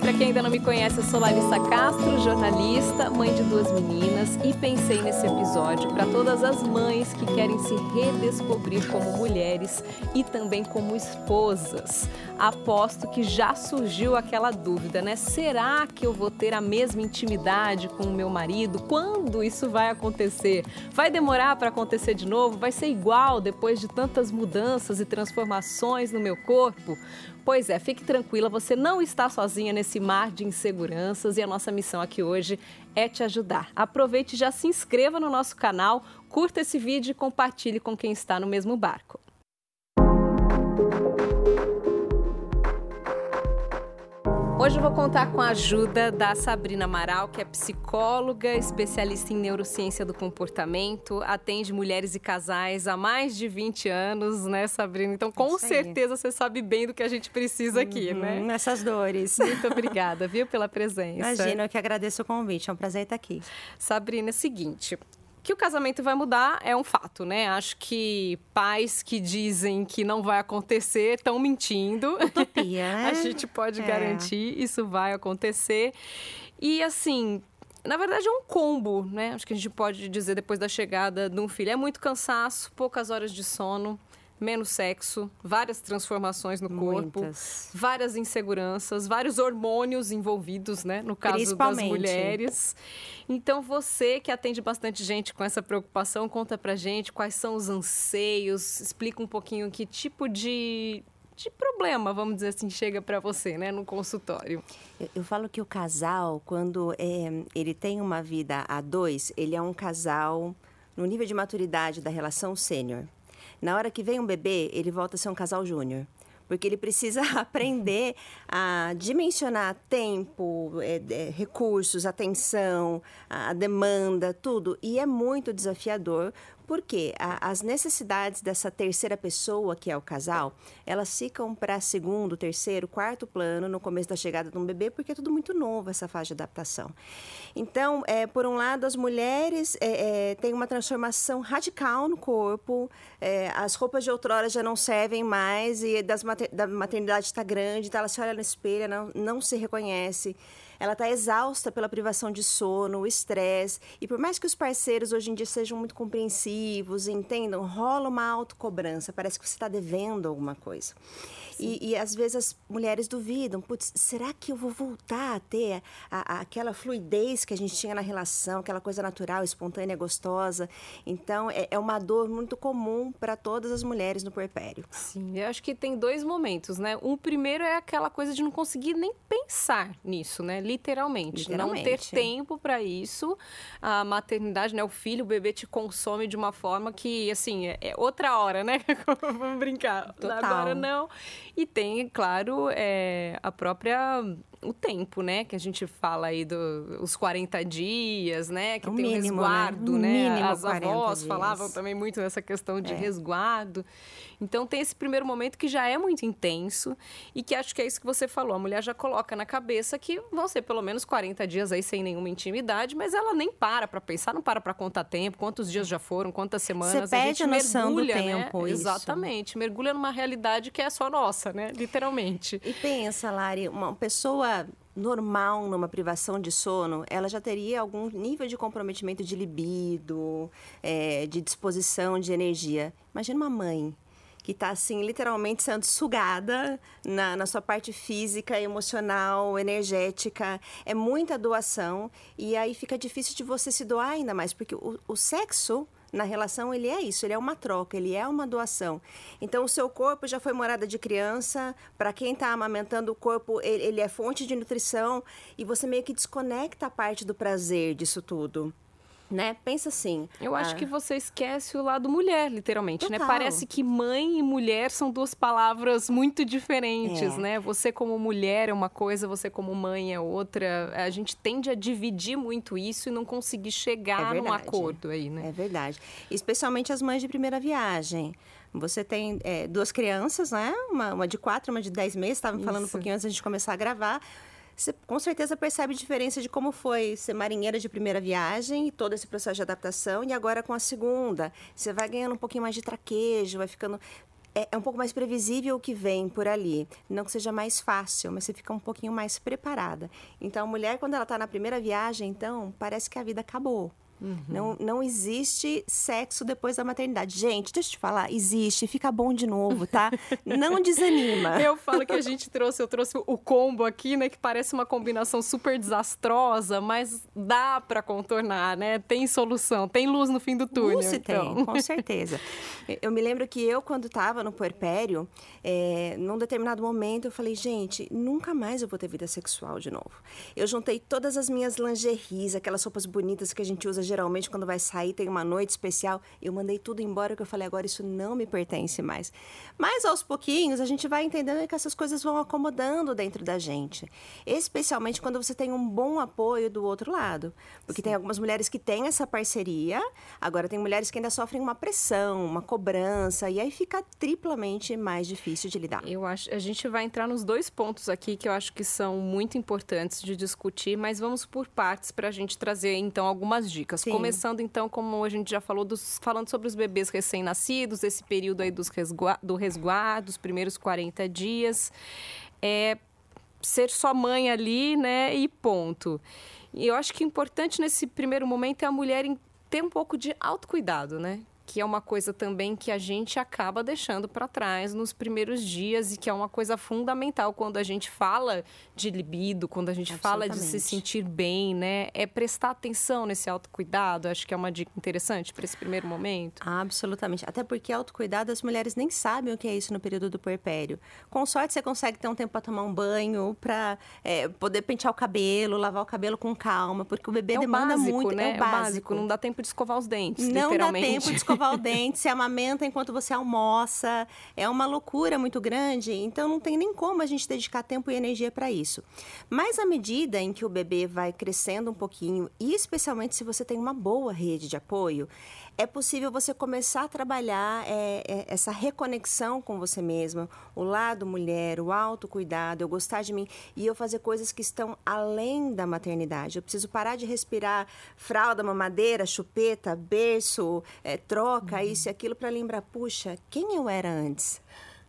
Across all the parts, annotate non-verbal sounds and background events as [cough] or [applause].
Para quem ainda não me conhece, eu sou Larissa Castro, jornalista, mãe de duas meninas e pensei nesse episódio para todas as mães que querem se redescobrir como mulheres e também como esposas. Aposto que já surgiu aquela dúvida, né? Será que eu vou ter a mesma intimidade com o meu marido? Quando isso vai acontecer? Vai demorar para acontecer de novo? Vai ser igual depois de tantas mudanças e transformações no meu corpo? Pois é, fique tranquila, você não está sozinha nesse mar de inseguranças e a nossa missão aqui hoje é te ajudar. Aproveite e já se inscreva no nosso canal, curta esse vídeo e compartilhe com quem está no mesmo barco. Hoje eu vou contar com a ajuda da Sabrina Amaral, que é psicóloga, especialista em neurociência do comportamento, atende mulheres e casais há mais de 20 anos, né, Sabrina? Então, com certeza você sabe bem do que a gente precisa aqui, uhum, né? Nessas dores. Muito obrigada, viu, pela presença. Imagina, eu que agradeço o convite, é um prazer estar aqui. Sabrina, é o seguinte, que o casamento vai mudar é um fato, né? Acho que pais que dizem que não vai acontecer estão mentindo. Utopia, [laughs] né? A gente pode é. garantir, isso vai acontecer. E assim, na verdade é um combo, né? Acho que a gente pode dizer depois da chegada de um filho. É muito cansaço, poucas horas de sono menos sexo, várias transformações no corpo, Muitas. várias inseguranças, vários hormônios envolvidos, né? No caso das mulheres. Então, você que atende bastante gente com essa preocupação, conta pra gente quais são os anseios, explica um pouquinho que tipo de, de problema, vamos dizer assim, chega para você, né, no consultório? Eu, eu, falo que o casal, quando é, ele tem uma vida a dois, ele é um casal no nível de maturidade da relação sênior. Na hora que vem um bebê, ele volta a ser um casal júnior. Porque ele precisa [laughs] aprender a dimensionar tempo, é, é, recursos, atenção, a demanda, tudo. E é muito desafiador, porque a, as necessidades dessa terceira pessoa, que é o casal, elas ficam para segundo, terceiro, quarto plano no começo da chegada de um bebê, porque é tudo muito novo essa fase de adaptação. Então, é, por um lado, as mulheres é, é, têm uma transformação radical no corpo, é, as roupas de outrora já não servem mais e das mater, da maternidade está grande, então ela se olha no espelho, não, não se reconhece ela está exausta pela privação de sono, o estresse. E por mais que os parceiros hoje em dia sejam muito compreensivos, entendam, rola uma autocobrança, parece que você está devendo alguma coisa. E, e, às vezes as mulheres duvidam, putz, será que eu vou voltar a ter a, a, aquela fluidez que a gente tinha na relação, aquela coisa natural, espontânea, gostosa? Então é, é uma dor muito comum para todas as mulheres no puerpério. Sim, eu acho que tem dois momentos, né? Um primeiro é aquela coisa de não conseguir nem pensar nisso, né? Literalmente, Literalmente. não ter tempo para isso. A maternidade, né? O filho, o bebê te consome de uma forma que, assim, é, é outra hora, né? [laughs] Vamos brincar. Total. Agora não. E tem, claro, é, a própria o tempo, né? Que a gente fala aí dos do, 40 dias, né? Que o tem mínimo, o resguardo, né? né? As avós dias. falavam também muito dessa questão de é. resguardo. Então tem esse primeiro momento que já é muito intenso e que acho que é isso que você falou. A mulher já coloca na cabeça que vão ser pelo menos 40 dias aí sem nenhuma intimidade, mas ela nem para para pensar, não para para contar tempo, quantos dias já foram, quantas semanas. Você perde a, gente a noção mergulha, do tempo, né? isso. Exatamente. Mergulha numa realidade que é só nossa, né? Literalmente. E pensa, Lari, uma pessoa normal numa privação de sono, ela já teria algum nível de comprometimento de libido, é, de disposição de energia. Imagina uma mãe que está assim literalmente sendo sugada na, na, sua parte física, emocional, energética. É muita doação e aí fica difícil de você se doar ainda mais, porque o, o sexo na relação ele é isso, ele é uma troca, ele é uma doação. Então o seu corpo já foi morada de criança, para quem está amamentando o corpo, ele, ele é fonte de nutrição e você meio que desconecta a parte do prazer disso tudo né? Pensa assim. Eu acho ah. que você esquece o lado mulher, literalmente, né? Total. né? Parece que mãe e mulher são duas palavras muito diferentes, é. né? Você como mulher é uma coisa, você como mãe é outra. A gente tende a dividir muito isso e não conseguir chegar é num acordo aí, né? É verdade. Especialmente as mães de primeira viagem. Você tem é, duas crianças, né? Uma, uma de quatro, uma de dez meses. Estavam falando um pouquinho antes da gente começar a gravar você com certeza percebe a diferença de como foi ser marinheira de primeira viagem e todo esse processo de adaptação e agora com a segunda. Você vai ganhando um pouquinho mais de traquejo, vai ficando é, é, um pouco mais previsível o que vem por ali. Não que seja mais fácil, mas você fica um pouquinho mais preparada. Então, a mulher, quando ela está na primeira viagem, então, parece que a vida acabou. Uhum. Não, não existe sexo depois da maternidade. Gente, deixa eu te falar, existe, fica bom de novo, tá? [laughs] não desanima. Eu falo que a gente trouxe, eu trouxe o combo aqui, né? Que parece uma combinação super desastrosa, mas dá para contornar, né? Tem solução, tem luz no fim do túnel. Luz então. tem, com certeza. Eu me lembro que eu, quando estava no puerpério, é, num determinado momento, eu falei, gente, nunca mais eu vou ter vida sexual de novo. Eu juntei todas as minhas lingeries, aquelas roupas bonitas que a gente usa geralmente quando vai sair tem uma noite especial. Eu mandei tudo embora que eu falei agora isso não me pertence mais. Mas aos pouquinhos a gente vai entendendo que essas coisas vão acomodando dentro da gente, especialmente quando você tem um bom apoio do outro lado, porque Sim. tem algumas mulheres que têm essa parceria, agora tem mulheres que ainda sofrem uma pressão, uma cobrança e aí fica triplamente mais difícil de lidar. Eu acho, a gente vai entrar nos dois pontos aqui que eu acho que são muito importantes de discutir, mas vamos por partes para a gente trazer então algumas dicas. Sim. Começando então, como a gente já falou, dos, falando sobre os bebês recém-nascidos, esse período aí dos resguardo, do resguardo, os primeiros 40 dias. É ser só mãe ali, né? E ponto. E eu acho que importante nesse primeiro momento é a mulher ter um pouco de autocuidado, né? Que é uma coisa também que a gente acaba deixando para trás nos primeiros dias e que é uma coisa fundamental quando a gente fala de libido, quando a gente fala de se sentir bem, né? É prestar atenção nesse autocuidado. Acho que é uma dica interessante para esse primeiro momento. Absolutamente. Até porque autocuidado as mulheres nem sabem o que é isso no período do puerpério. Com sorte você consegue ter um tempo para tomar um banho, para é, poder pentear o cabelo, lavar o cabelo com calma, porque o bebê é demanda básico, muito. Né? É o básico. É o básico. Não dá tempo de escovar os dentes. Não dá tempo de escovar escovar o dente, se amamenta enquanto você almoça. É uma loucura muito grande, então não tem nem como a gente dedicar tempo e energia para isso. Mas à medida em que o bebê vai crescendo um pouquinho, e especialmente se você tem uma boa rede de apoio, é possível você começar a trabalhar é, é, essa reconexão com você mesma, o lado mulher, o autocuidado, eu gostar de mim e eu fazer coisas que estão além da maternidade. Eu preciso parar de respirar fralda, mamadeira, chupeta, berço, é, troca, uhum. isso e aquilo para lembrar, puxa, quem eu era antes?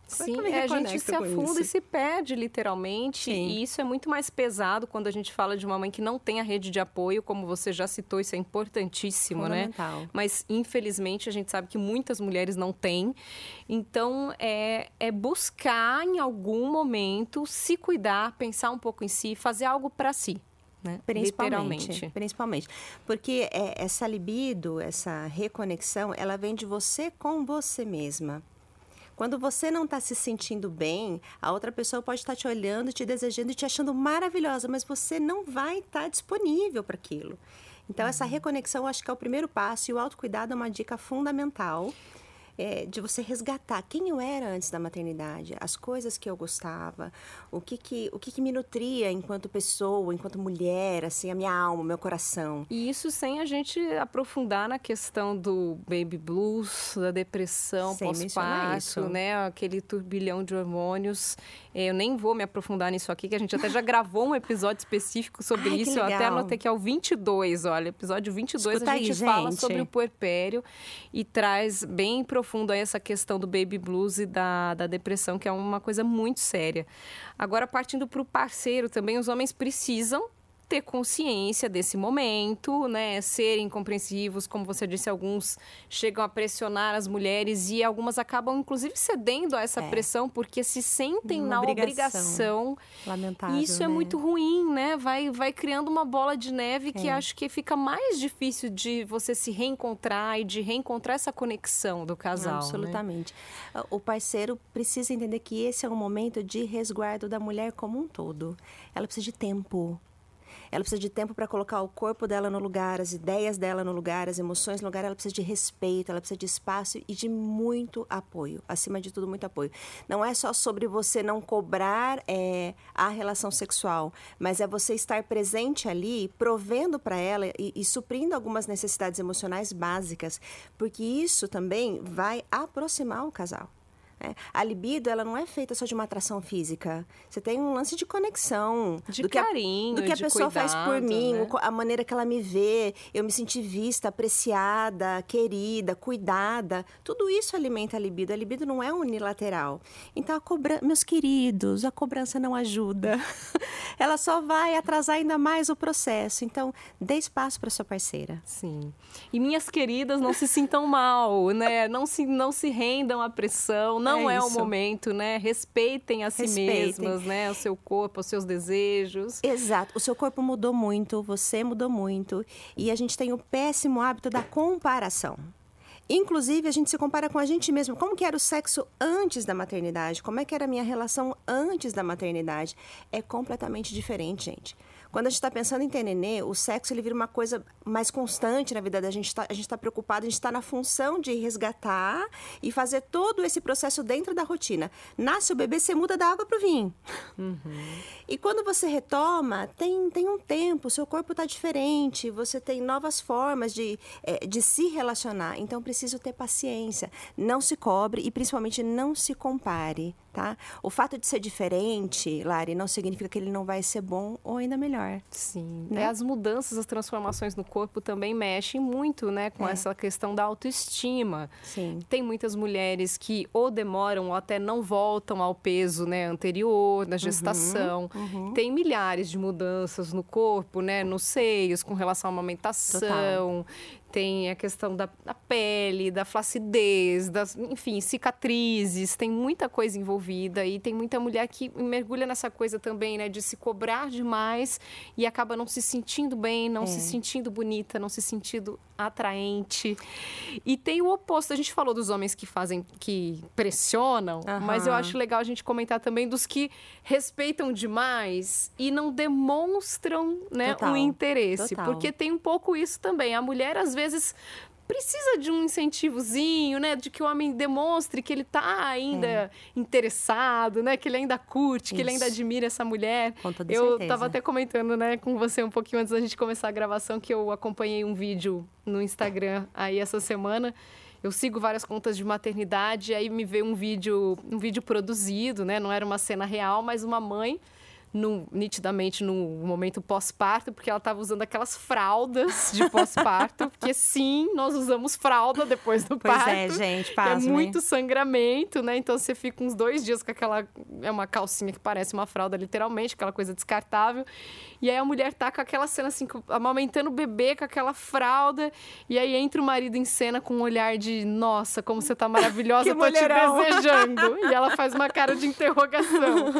Sim, é, a gente se afunda isso? e se perde literalmente. Sim. E isso é muito mais pesado quando a gente fala de uma mãe que não tem a rede de apoio, como você já citou, isso é importantíssimo, né? Mas infelizmente a gente sabe que muitas mulheres não têm. Então é, é buscar em algum momento se cuidar, pensar um pouco em si, fazer algo para si. Né? Principalmente, principalmente. Porque é, essa libido, essa reconexão, ela vem de você com você mesma. Quando você não está se sentindo bem, a outra pessoa pode estar tá te olhando, te desejando e te achando maravilhosa, mas você não vai estar tá disponível para aquilo. Então, uhum. essa reconexão acho que é o primeiro passo e o autocuidado é uma dica fundamental é, de você resgatar quem eu era antes da maternidade, as coisas que eu gostava, o que que, o que, que me nutria enquanto pessoa, enquanto mulher, assim, a minha alma, o meu coração. E isso sem a gente aprofundar na questão do baby blues, da depressão pós-parto, né? Aquele turbilhão de hormônios. É, eu nem vou me aprofundar nisso aqui, que a gente até já gravou um episódio específico sobre Ai, isso. Eu até anotei que é o 22, olha, episódio 22 Escuta a gente aí, fala gente. sobre o puerpério e traz bem profundo profundo aí essa questão do baby blues e da, da depressão, que é uma coisa muito séria. Agora, partindo para o parceiro também, os homens precisam ter consciência desse momento, né? Serem compreensivos, como você disse, alguns chegam a pressionar as mulheres e algumas acabam, inclusive, cedendo a essa é. pressão porque se sentem uma na obrigação. obrigação. Lamentável. Isso é né? é muito ruim, né? Vai, vai criando uma bola de neve que é. acho que fica mais difícil de você se reencontrar e de reencontrar essa conexão do casal. Né? Absolutamente. Né? O parceiro precisa entender que esse é um momento de resguardo da mulher como um todo. Ela precisa de tempo ela precisa de tempo para colocar o corpo dela no lugar, as ideias dela no lugar, as emoções no lugar. Ela precisa de respeito, ela precisa de espaço e de muito apoio. Acima de tudo, muito apoio. Não é só sobre você não cobrar é, a relação sexual, mas é você estar presente ali, provendo para ela e, e suprindo algumas necessidades emocionais básicas, porque isso também vai aproximar o casal. É, a libido, ela não é feita só de uma atração física. Você tem um lance de conexão. De do carinho, que a, Do que a pessoa cuidado, faz por mim, né? a maneira que ela me vê, eu me sentir vista, apreciada, querida, cuidada. Tudo isso alimenta a libido. A libido não é unilateral. Então, a cobrança... Meus queridos, a cobrança não ajuda. [laughs] ela só vai atrasar ainda mais o processo. Então, dê espaço para sua parceira. Sim. E minhas queridas, não se sintam mal, né? Não se, não se rendam à pressão. Não é, é o momento, né? Respeitem a si Respeitem. mesmas, né? O seu corpo, os seus desejos. Exato. O seu corpo mudou muito, você mudou muito. E a gente tem o péssimo hábito da comparação. Inclusive, a gente se compara com a gente mesmo. Como que era o sexo antes da maternidade? Como é que era a minha relação antes da maternidade? É completamente diferente, gente. Quando a gente está pensando em ter nenê, o sexo ele vira uma coisa mais constante na vida da gente. Tá, a gente está preocupado, a gente está na função de resgatar e fazer todo esse processo dentro da rotina. Nasce o bebê, você muda da água para o vinho. Uhum. E quando você retoma, tem, tem um tempo, seu corpo está diferente, você tem novas formas de, é, de se relacionar. Então, preciso ter paciência. Não se cobre e, principalmente, não se compare tá? O fato de ser diferente, Lari, não significa que ele não vai ser bom ou ainda melhor. Sim. Né? É, as mudanças, as transformações no corpo também mexem muito, né, com é. essa questão da autoestima. Sim. Tem muitas mulheres que ou demoram ou até não voltam ao peso, né, anterior, na gestação. Uhum, uhum. Tem milhares de mudanças no corpo, né, nos seios, com relação à amamentação. Total tem a questão da, da pele, da flacidez, das, enfim, cicatrizes, tem muita coisa envolvida e tem muita mulher que mergulha nessa coisa também, né, de se cobrar demais e acaba não se sentindo bem, não é. se sentindo bonita, não se sentindo atraente. E tem o oposto, a gente falou dos homens que fazem, que pressionam, uhum. mas eu acho legal a gente comentar também dos que respeitam demais e não demonstram, né, Total. um interesse, Total. porque tem um pouco isso também. A mulher às vezes vezes precisa de um incentivozinho, né? De que o homem demonstre que ele está ainda é. interessado, né? Que ele ainda curte, Isso. que ele ainda admira essa mulher. Com toda eu estava até comentando, né, com você um pouquinho antes da gente começar a gravação que eu acompanhei um vídeo no Instagram aí essa semana. Eu sigo várias contas de maternidade, aí me veio um vídeo, um vídeo produzido, né? Não era uma cena real, mas uma mãe no, nitidamente no momento pós-parto, porque ela estava usando aquelas fraldas de pós-parto, porque sim, nós usamos fralda depois do pois parto. é, gente, pasme. É muito sangramento, né? Então você fica uns dois dias com aquela. É uma calcinha que parece uma fralda, literalmente, aquela coisa descartável. E aí a mulher tá com aquela cena assim, amamentando o bebê com aquela fralda. E aí entra o marido em cena com um olhar de nossa, como você tá maravilhosa, [laughs] eu tô mulherão. te desejando. e ela faz uma cara de interrogação.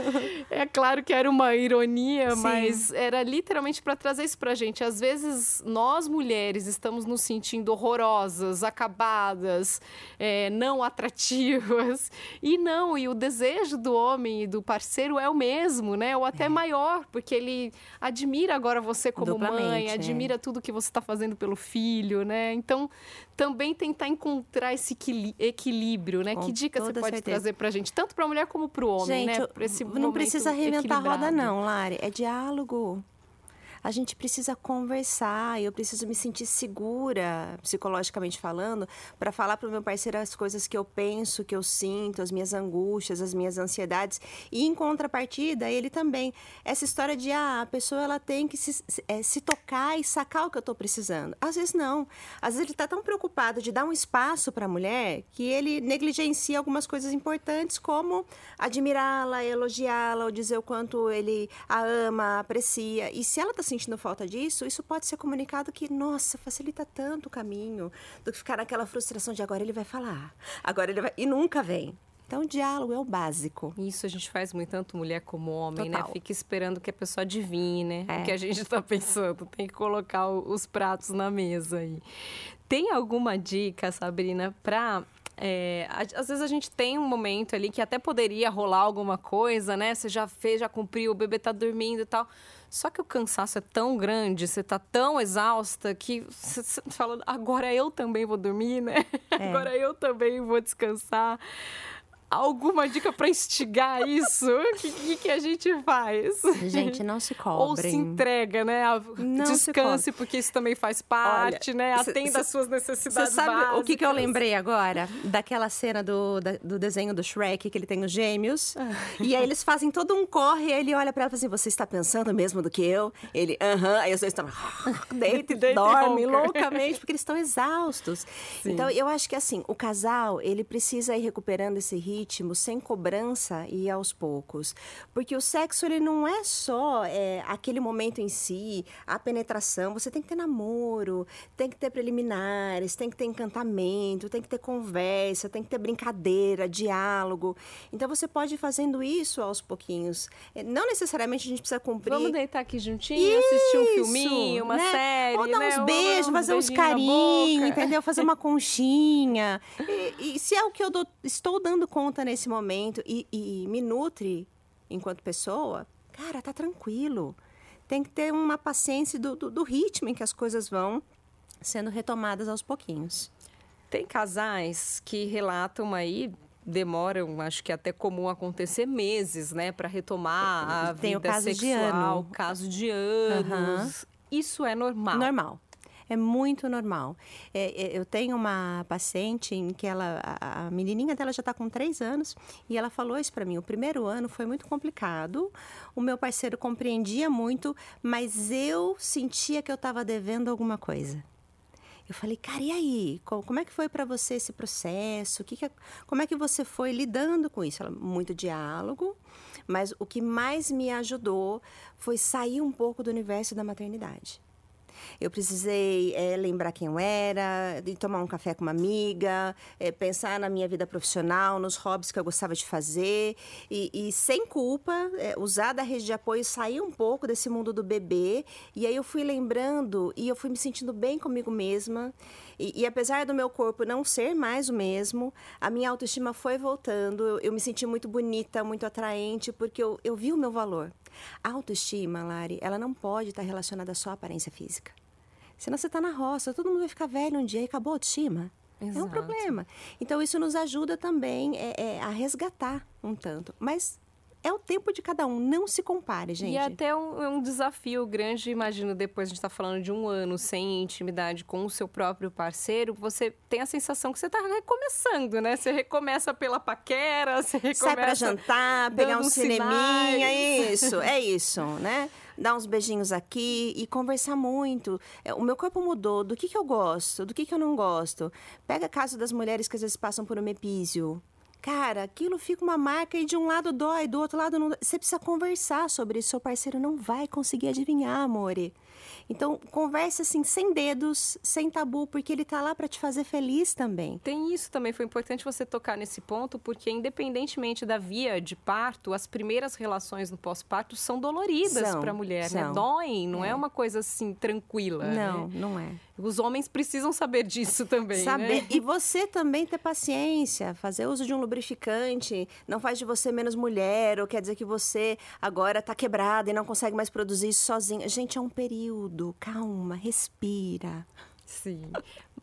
É claro que era uma uma ironia, Sim. mas era literalmente para trazer isso pra gente. Às vezes, nós mulheres estamos nos sentindo horrorosas, acabadas, é, não atrativas. E não, e o desejo do homem e do parceiro é o mesmo, né? Ou até é. maior, porque ele admira agora você como Duplamente, mãe, é. admira é. tudo que você está fazendo pelo filho, né? Então, também tentar encontrar esse equilíbrio, né? Com que dica você pode certeza. trazer pra gente? Tanto pra mulher como pro homem, gente, né? Pra esse não precisa reinventar a roda, não, Lari. É diálogo a gente precisa conversar, eu preciso me sentir segura, psicologicamente falando, para falar para o meu parceiro as coisas que eu penso, que eu sinto, as minhas angústias, as minhas ansiedades. E em contrapartida, ele também. Essa história de ah, a pessoa ela tem que se, é, se tocar e sacar o que eu estou precisando. Às vezes não. Às vezes ele está tão preocupado de dar um espaço para a mulher que ele negligencia algumas coisas importantes, como admirá-la, elogiá-la, ou dizer o quanto ele a ama, aprecia. E se ela está sentindo falta disso, isso pode ser comunicado que, nossa, facilita tanto o caminho do que ficar naquela frustração de agora ele vai falar, agora ele vai. E nunca vem. Então, o diálogo é o básico. Isso a gente faz muito, tanto mulher como homem, né? Total. né? Fica esperando que a pessoa adivinhe, né? É. O que a gente está pensando. Tem que colocar os pratos na mesa aí. Tem alguma dica, Sabrina, para é, às vezes a gente tem um momento ali que até poderia rolar alguma coisa, né? Você já fez, já cumpriu, o bebê tá dormindo e tal. Só que o cansaço é tão grande, você tá tão exausta que você fala, agora eu também vou dormir, né? É. [laughs] Agora eu também vou descansar alguma dica para instigar isso? O que, que, que, a gente faz? Gente, não se cobrem. Ou se entrega, né? Não Descanse, porque isso também faz parte, Olha, né? Atenda às suas necessidades Você sabe básicas. o que, que eu lembrei agora? Daquela cena do, da, do desenho do Shrek, que ele tem os gêmeos. Ah. E aí eles fazem todo um corre, e ele olha para ela e fala assim, você está pensando mesmo do que eu? Ele, aham. Aí os dois estão... [laughs] Deita e dorme loucamente, porque eles estão exaustos. Sim. Então, eu acho que assim, o casal, ele precisa ir recuperando esse ritmo sem cobrança e aos poucos. Porque o sexo, ele não é só é, aquele momento em si, a penetração. Você tem que ter namoro, tem que ter preliminares, tem que ter encantamento, tem que ter conversa, tem que ter brincadeira, diálogo. Então, você pode ir fazendo isso aos pouquinhos. É, não necessariamente a gente precisa cumprir. Vamos deitar aqui juntinho, isso, assistir um filminho, uma né? série. Ou dar né? uns beijos, fazer uns carinhos, entendeu? Fazer uma [laughs] conchinha. E, e, se é o que eu dou, estou dando conta nesse momento e, e me nutre enquanto pessoa, cara, tá tranquilo. Tem que ter uma paciência do, do, do ritmo em que as coisas vão sendo retomadas aos pouquinhos. Tem casais que relatam aí demoram, acho que é até comum acontecer meses, né, para retomar a Tem vida o caso sexual, de ano. caso de anos. Uhum. Isso é normal. Normal. É muito normal. É, é, eu tenho uma paciente em que ela, a, a menininha dela já está com três anos e ela falou isso para mim. O primeiro ano foi muito complicado. O meu parceiro compreendia muito, mas eu sentia que eu estava devendo alguma coisa. Eu falei, cara, e aí? Como é que foi para você esse processo? Que que, como é que você foi lidando com isso? Ela, muito diálogo, mas o que mais me ajudou foi sair um pouco do universo da maternidade. Eu precisei é, lembrar quem eu era, de tomar um café com uma amiga, é, pensar na minha vida profissional, nos hobbies que eu gostava de fazer e, e sem culpa, é, usar da rede de apoio, sair um pouco desse mundo do bebê. E aí eu fui lembrando e eu fui me sentindo bem comigo mesma. E, e, apesar do meu corpo não ser mais o mesmo, a minha autoestima foi voltando. Eu, eu me senti muito bonita, muito atraente, porque eu, eu vi o meu valor. A autoestima, Lari, ela não pode estar relacionada só à aparência física. Senão você está na roça, todo mundo vai ficar velho um dia e acabou a autoestima. Exato. É um problema. Então, isso nos ajuda também é, é, a resgatar um tanto. Mas é o tempo de cada um, não se compare, gente. E é até um, um desafio grande, imagino, depois a gente está falando de um ano sem intimidade com o seu próprio parceiro, você tem a sensação que você está recomeçando, né? Você recomeça pela paquera, [laughs] você recomeça... Sai para jantar, pegar um cineminha, é isso, é isso, né? dar uns beijinhos aqui e conversar muito. É, o meu corpo mudou, do que, que eu gosto, do que, que eu não gosto. Pega caso das mulheres que às vezes passam por um epísio. Cara, aquilo fica uma marca e de um lado dói, do outro lado não dói. Você precisa conversar sobre isso. Seu parceiro não vai conseguir adivinhar, amore. Então, converse assim, sem dedos, sem tabu, porque ele tá lá para te fazer feliz também. Tem isso também, foi importante você tocar nesse ponto, porque independentemente da via de parto, as primeiras relações no pós-parto são doloridas para a mulher, né? são. né? Doem, não é. é. uma coisa assim tranquila. Não, né? não é. Os homens precisam saber disso [laughs] também. Né? Saber. Né? E você também ter paciência, fazer uso de um lubrificante, não faz de você menos mulher, ou quer dizer que você agora está quebrada e não consegue mais produzir isso sozinha. Gente, é um período. Calma, respira. Sim.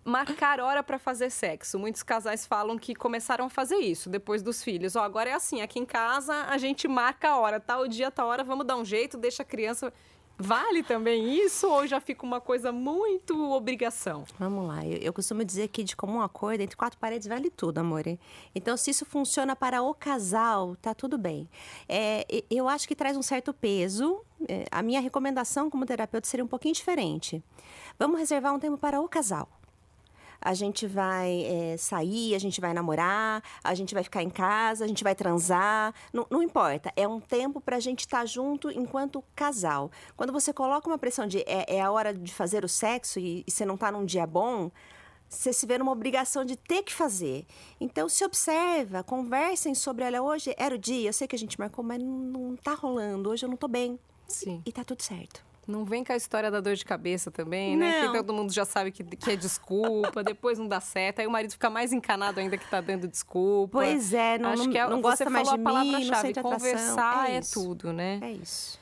Marcar hora para fazer sexo. Muitos casais falam que começaram a fazer isso depois dos filhos. Ó, agora é assim, aqui em casa a gente marca a hora, tal dia, tal hora, vamos dar um jeito, deixa a criança Vale também isso ou já fica uma coisa muito obrigação? Vamos lá, eu, eu costumo dizer que de comum acordo, entre quatro paredes vale tudo, amor. Então, se isso funciona para o casal, tá tudo bem. É, eu acho que traz um certo peso. É, a minha recomendação como terapeuta seria um pouquinho diferente. Vamos reservar um tempo para o casal a gente vai é, sair, a gente vai namorar, a gente vai ficar em casa, a gente vai transar. Não, não importa. É um tempo para a gente estar tá junto enquanto casal. Quando você coloca uma pressão de é, é a hora de fazer o sexo e, e você não está num dia bom, você se vê numa obrigação de ter que fazer. Então, se observa, conversem sobre, olha, hoje era o dia, eu sei que a gente marcou, mas não, não tá rolando, hoje eu não tô bem. Sim. E, e tá tudo certo. Não vem com a história da dor de cabeça também, né? Que todo mundo já sabe que, que é desculpa, [laughs] depois não dá certo. Aí o marido fica mais encanado ainda que tá dando desculpa. Pois é, não, Acho que é, não gosta mais de mim, palavra-chave. Conversar é, é tudo, né? É isso.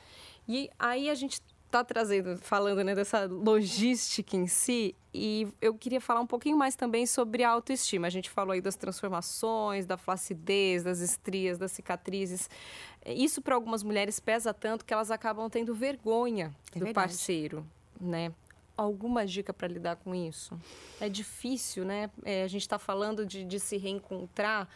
E aí a gente tá trazendo, falando né, dessa logística em si, e eu queria falar um pouquinho mais também sobre a autoestima. A gente falou aí das transformações, da flacidez, das estrias, das cicatrizes. Isso para algumas mulheres pesa tanto que elas acabam tendo vergonha é do verdade. parceiro, né? Alguma dica para lidar com isso? É difícil, né? É, a gente está falando de, de se reencontrar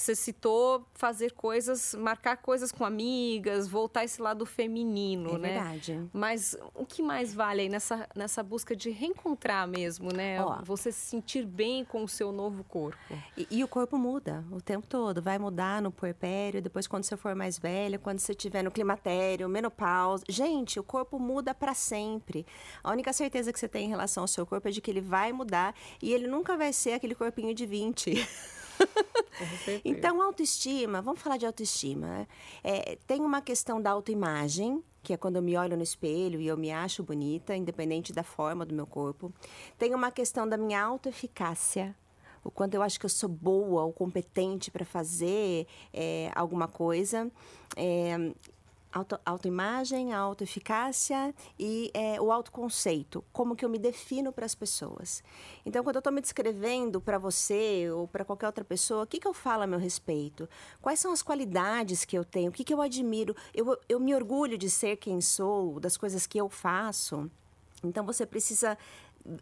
você citou fazer coisas, marcar coisas com amigas, voltar esse lado feminino, é né? Verdade. Mas o que mais vale aí nessa, nessa busca de reencontrar mesmo, né? Ó, você se sentir bem com o seu novo corpo. E, e, o corpo muda o tempo todo. Vai mudar no puerpério, depois quando você for mais velha, quando você estiver no climatério, menopausa. Gente, o corpo muda para sempre. A única certeza que você tem em relação ao seu corpo é de que ele vai mudar e ele nunca vai ser aquele corpinho de 20. [laughs] então, autoestima, vamos falar de autoestima. É, tem uma questão da autoimagem, que é quando eu me olho no espelho e eu me acho bonita, independente da forma do meu corpo. Tem uma questão da minha autoeficácia, o quanto eu acho que eu sou boa ou competente para fazer é, alguma coisa. É, Auto, autoimagem, autoeficácia e é, o autoconceito, como que eu me defino para as pessoas. Então, quando eu estou me descrevendo para você ou para qualquer outra pessoa, o que, que eu falo a meu respeito? Quais são as qualidades que eu tenho? O que, que eu admiro? Eu, eu me orgulho de ser quem sou, das coisas que eu faço. Então, você precisa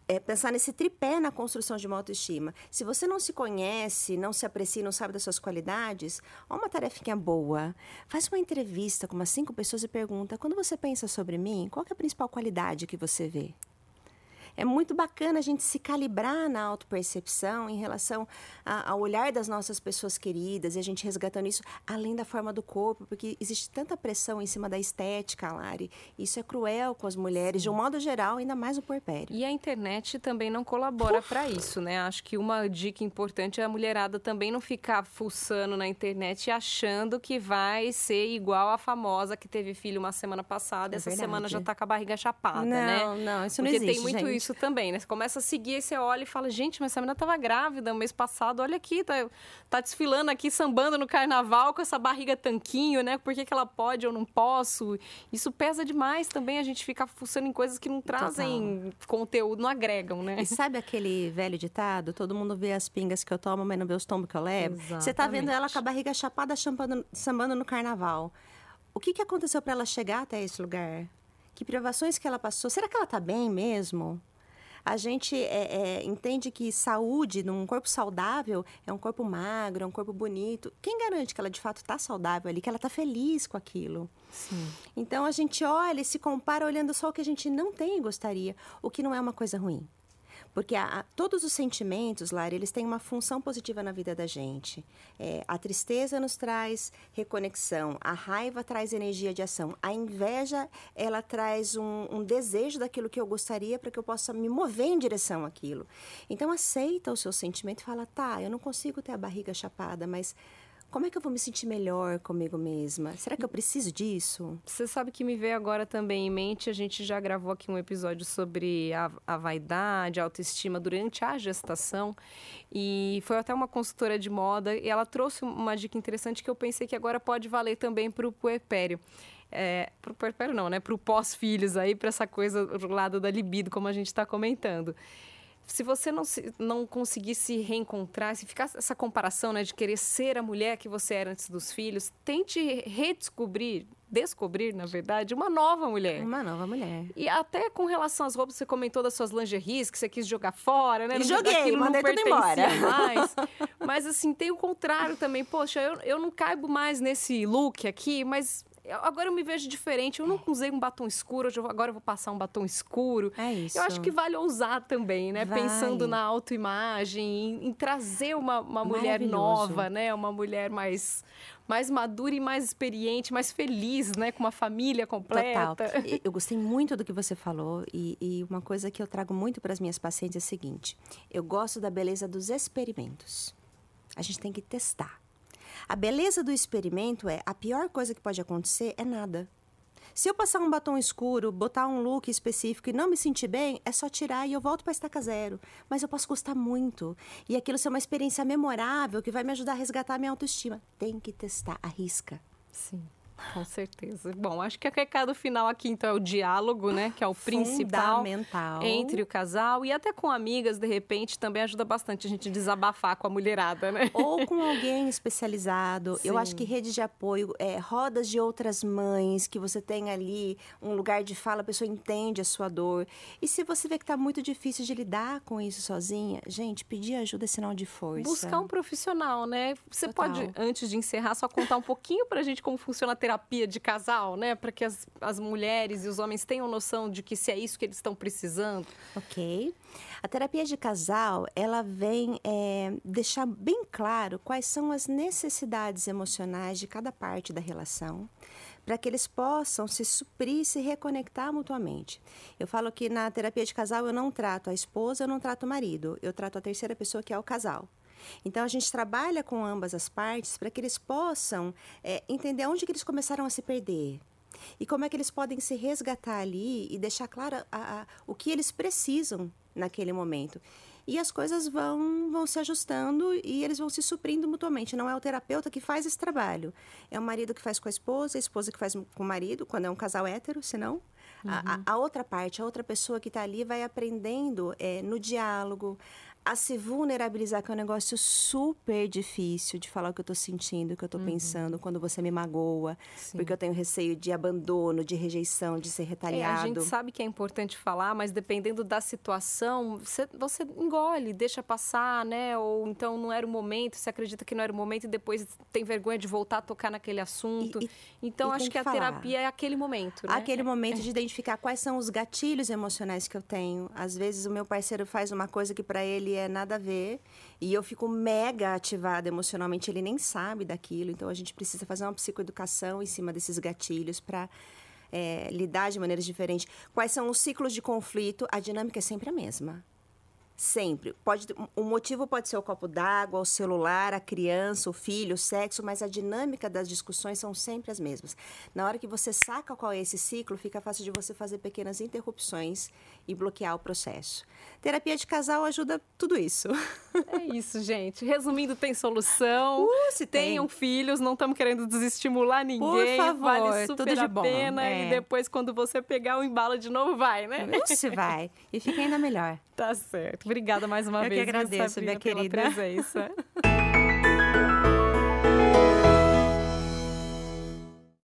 é, pensar nesse tripé na construção de uma autoestima. Se você não se conhece, não se aprecia, não sabe das suas qualidades, ó uma tarefinha boa. Faz uma entrevista com umas cinco pessoas e pergunta: quando você pensa sobre mim, qual é a principal qualidade que você vê? É muito bacana a gente se calibrar na autopercepção em relação a, ao olhar das nossas pessoas queridas e a gente resgatando isso além da forma do corpo, porque existe tanta pressão em cima da estética, Lari. Isso é cruel com as mulheres, Sim. de um modo geral, ainda mais no porpério. E a internet também não colabora para isso, né? Acho que uma dica importante é a mulherada também não ficar fuçando na internet achando que vai ser igual a famosa que teve filho uma semana passada, é essa verdade. semana já tá com a barriga chapada, não, né? Não, não, isso não Porque existe, tem muito gente. isso também, né? Você começa a seguir você olha e fala, gente, mas essa menina tava grávida mês passado, olha aqui, tá, tá desfilando aqui, sambando no carnaval com essa barriga tanquinho, né? Por que, que ela pode ou não posso? Isso pesa demais também, a gente fica fuçando em coisas que não trazem Total. conteúdo, não agregam, né? E sabe aquele velho ditado? Todo mundo vê as pingas que eu tomo, mas não vê os tombos que eu levo? Exatamente. Você tá vendo ela com a barriga chapada, champando, sambando no carnaval. O que, que aconteceu para ela chegar até esse lugar? Que privações que ela passou? Será que ela tá bem mesmo? A gente é, é, entende que saúde, num corpo saudável, é um corpo magro, é um corpo bonito. Quem garante que ela de fato está saudável ali, que ela está feliz com aquilo? Sim. Então a gente olha e se compara olhando só o que a gente não tem e gostaria, o que não é uma coisa ruim. Porque a, a, todos os sentimentos, Lara, eles têm uma função positiva na vida da gente. É, a tristeza nos traz reconexão, a raiva traz energia de ação, a inveja, ela traz um, um desejo daquilo que eu gostaria para que eu possa me mover em direção àquilo. Então, aceita o seu sentimento e fala, tá, eu não consigo ter a barriga chapada, mas como é que eu vou me sentir melhor comigo mesma? Será que eu preciso disso? Você sabe que me veio agora também em mente, a gente já gravou aqui um episódio sobre a, a vaidade, a autoestima durante a gestação. E foi até uma consultora de moda e ela trouxe uma dica interessante que eu pensei que agora pode valer também para o puerpério. É, para o puerpério não, né? Para o pós-filhos aí, para essa coisa do lado da libido, como a gente está comentando se você não, se, não conseguir se reencontrar, se ficar essa comparação né, de querer ser a mulher que você era antes dos filhos, tente redescobrir, descobrir, na verdade, uma nova mulher. Uma nova mulher. E até com relação às roupas, você comentou das suas lingeries que você quis jogar fora, né? E joguei, mandei tudo embora. Mais. [laughs] Mas assim, tem o contrário também. Poxa, eu, eu não caibo mais nesse look aqui, mas agora eu me vejo diferente. Eu não usei um batom escuro, agora eu vou passar um batom escuro. É isso. Eu acho que vale ousar também, né? Vale. Pensando na autoimagem, em, em trazer uma, uma mulher nova, né? Uma mulher mais, mais madura e mais experiente, mais feliz, né? Com uma família completa. Total. Eu gostei muito do que você falou e, e uma coisa que eu trago muito para as minhas pacientes é a seguinte: eu gosto da beleza dos experimentos. A gente tem que testar. A beleza do experimento é a pior coisa que pode acontecer é nada. Se eu passar um batom escuro, botar um look específico e não me sentir bem, é só tirar e eu volto para estaca zero. Mas eu posso gostar muito. E aquilo ser uma experiência memorável que vai me ajudar a resgatar a minha autoestima. Tem que testar, arrisca. Sim. Com certeza. Bom, acho que o recado final aqui, então, é o diálogo, né? Que é o principal Fundamental. entre o casal e até com amigas, de repente, também ajuda bastante a gente desabafar com a mulherada, né? Ou [laughs] com alguém especializado. Eu acho Sim. que rede de apoio, é, rodas de outras mães, que você tem ali um lugar de fala, a pessoa entende a sua dor. E se você vê que está muito difícil de lidar com isso sozinha, gente, pedir ajuda é sinal de força. Buscar um profissional, né? Você Total. pode, antes de encerrar, só contar um pouquinho pra gente como funciona a terapia de casal, né? Para que as, as mulheres e os homens tenham noção de que se é isso que eles estão precisando. Ok. A terapia de casal, ela vem é, deixar bem claro quais são as necessidades emocionais de cada parte da relação, para que eles possam se suprir se reconectar mutuamente. Eu falo que na terapia de casal eu não trato a esposa, eu não trato o marido, eu trato a terceira pessoa que é o casal. Então a gente trabalha com ambas as partes para que eles possam é, entender onde que eles começaram a se perder, e como é que eles podem se resgatar ali e deixar claro a- a- o que eles precisam naquele momento. E as coisas vão, vão se ajustando e eles vão se suprindo mutuamente. Não é o terapeuta que faz esse trabalho. É o marido que faz com a esposa, a esposa que faz com o marido, quando é um casal hétero, senão. A, a- a outra parte, a outra pessoa que está ali vai aprendendo é, no diálogo a se vulnerabilizar, que é um negócio super difícil de falar o que eu estou sentindo, o que eu estou pensando, quando você me magoa, Sim. porque eu tenho receio de abandono, de rejeição, de ser É, a retaliado. gente sabe que é importante falar, mas dependendo da situação, você, você engole, deixa passar, né? Ou então não era o momento, você acredita que não era o momento e depois tem vergonha de voltar a tocar naquele assunto. E- e- então e acho que, que a terapia é aquele momento, né? Aquele momento de identificar quais são os gatilhos emocionais que eu tenho. Às vezes o meu parceiro faz uma coisa que para ele é nada a ver e eu fico mega ativada emocionalmente, ele nem sabe daquilo. Então a gente precisa fazer uma psicoeducação em cima desses gatilhos para lidar de maneiras diferentes. Quais são os ciclos de conflito? A dinâmica é sempre a mesma. Sempre. Pode, o motivo pode ser o copo d'água, o celular, a criança, o filho, o sexo, mas a dinâmica das discussões são sempre as mesmas. Na hora que você saca qual é esse ciclo, fica fácil de você fazer pequenas interrupções e bloquear o processo. Terapia de casal ajuda tudo isso. É isso, gente. Resumindo, tem solução. Uh, se tem. Tenham filhos, não estamos querendo desestimular ninguém. favor, vale super tudo de a bom, pena. é. E depois, quando você pegar o embalo de novo, vai, né? Se vai. E fica ainda melhor. Tá certo. Obrigada mais uma Eu que vez. viu, agradeço, Sabrina, minha querida. presença. [laughs]